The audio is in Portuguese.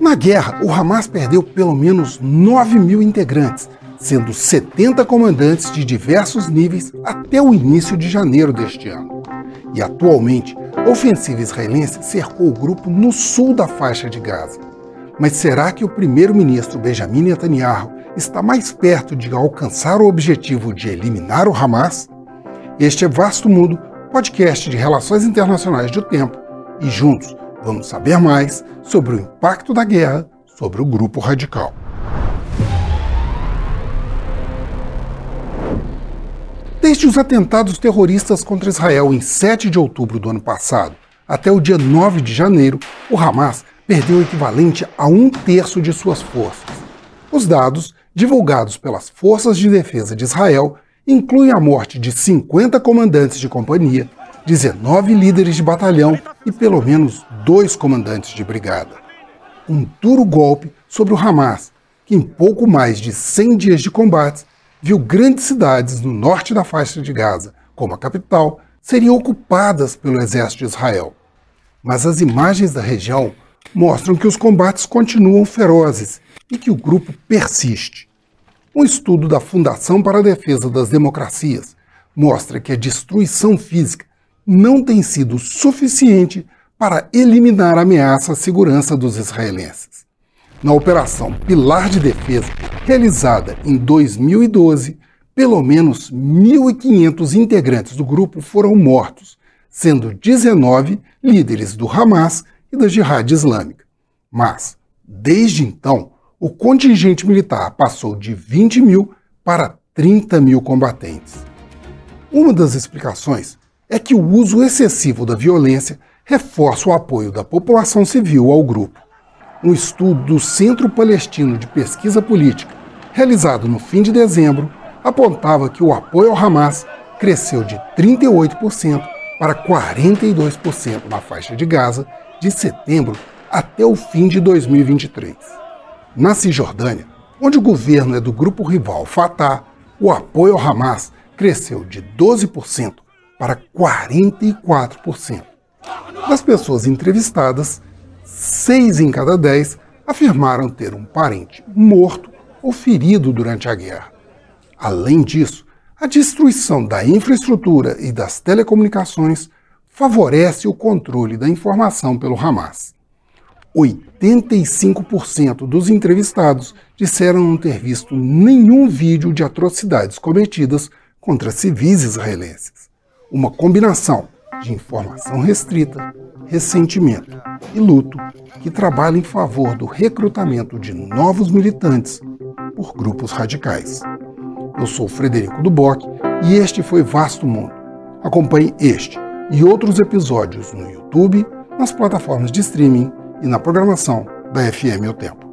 Na guerra, o Hamas perdeu pelo menos 9 mil integrantes, sendo 70 comandantes de diversos níveis até o início de janeiro deste ano. E atualmente, a ofensiva israelense cercou o grupo no sul da faixa de Gaza. Mas será que o primeiro-ministro Benjamin Netanyahu está mais perto de alcançar o objetivo de eliminar o Hamas? Este é Vasto Mundo, podcast de relações internacionais do tempo, e juntos vamos saber mais sobre o impacto da guerra sobre o grupo radical. Desde os atentados terroristas contra Israel em 7 de outubro do ano passado até o dia 9 de janeiro, o Hamas perdeu o equivalente a um terço de suas forças. Os dados, divulgados pelas Forças de Defesa de Israel, incluem a morte de 50 comandantes de companhia, 19 líderes de batalhão e pelo menos dois comandantes de brigada. Um duro golpe sobre o Hamas, que em pouco mais de 100 dias de combates viu grandes cidades no norte da faixa de Gaza, como a capital, serem ocupadas pelo exército de Israel. Mas as imagens da região mostram que os combates continuam ferozes e que o grupo persiste. Um estudo da Fundação para a Defesa das Democracias mostra que a destruição física não tem sido suficiente para eliminar a ameaça à segurança dos israelenses. Na Operação Pilar de Defesa, realizada em 2012, pelo menos 1.500 integrantes do grupo foram mortos, sendo 19 líderes do Hamas e da Jihad Islâmica. Mas, desde então, o contingente militar passou de 20 mil para 30 mil combatentes. Uma das explicações é que o uso excessivo da violência reforça o apoio da população civil ao grupo. Um estudo do Centro Palestino de Pesquisa Política realizado no fim de dezembro, apontava que o apoio ao Hamas cresceu de 38% para 42% na faixa de Gaza de setembro até o fim de 2023. Na Cisjordânia, onde o governo é do grupo rival Fatah, o apoio ao Hamas cresceu de 12% para 44%. Das pessoas entrevistadas, 6 em cada 10 afirmaram ter um parente morto ou ferido durante a guerra. Além disso, a destruição da infraestrutura e das telecomunicações favorece o controle da informação pelo Hamas. 85% dos entrevistados disseram não ter visto nenhum vídeo de atrocidades cometidas contra civis israelenses. Uma combinação de informação restrita, ressentimento e luto que trabalha em favor do recrutamento de novos militantes por grupos radicais. Eu sou Frederico Duboc e este foi Vasto Mundo. Acompanhe este e outros episódios no YouTube, nas plataformas de streaming e na programação da FM O Tempo.